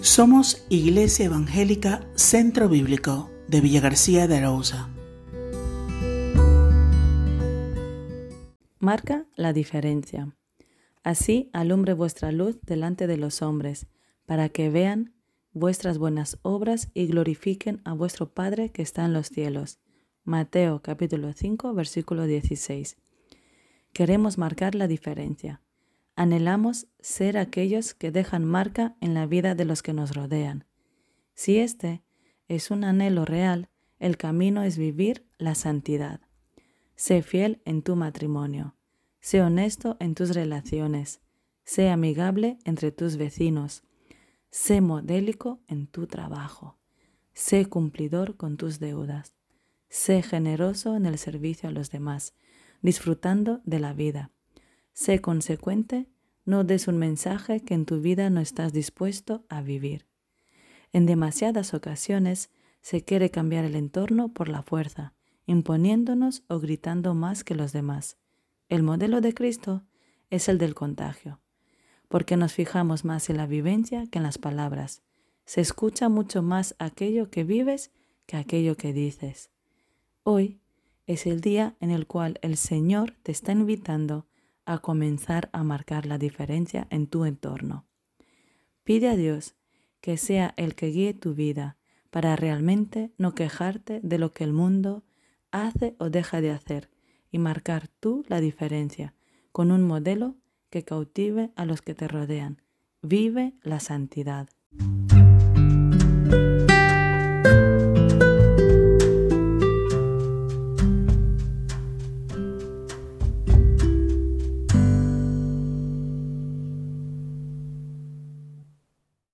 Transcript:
Somos Iglesia Evangélica Centro Bíblico de Villa García de Arauza. Marca la diferencia. Así alumbre vuestra luz delante de los hombres, para que vean vuestras buenas obras y glorifiquen a vuestro Padre que está en los cielos. Mateo capítulo 5 versículo 16. Queremos marcar la diferencia. Anhelamos ser aquellos que dejan marca en la vida de los que nos rodean. Si este es un anhelo real, el camino es vivir la santidad. Sé fiel en tu matrimonio. Sé honesto en tus relaciones. Sé amigable entre tus vecinos. Sé modélico en tu trabajo. Sé cumplidor con tus deudas. Sé generoso en el servicio a los demás, disfrutando de la vida. Sé consecuente, no des un mensaje que en tu vida no estás dispuesto a vivir. En demasiadas ocasiones se quiere cambiar el entorno por la fuerza, imponiéndonos o gritando más que los demás. El modelo de Cristo es el del contagio, porque nos fijamos más en la vivencia que en las palabras. Se escucha mucho más aquello que vives que aquello que dices. Hoy es el día en el cual el Señor te está invitando a comenzar a marcar la diferencia en tu entorno. Pide a Dios que sea el que guíe tu vida para realmente no quejarte de lo que el mundo hace o deja de hacer y marcar tú la diferencia con un modelo que cautive a los que te rodean. Vive la santidad.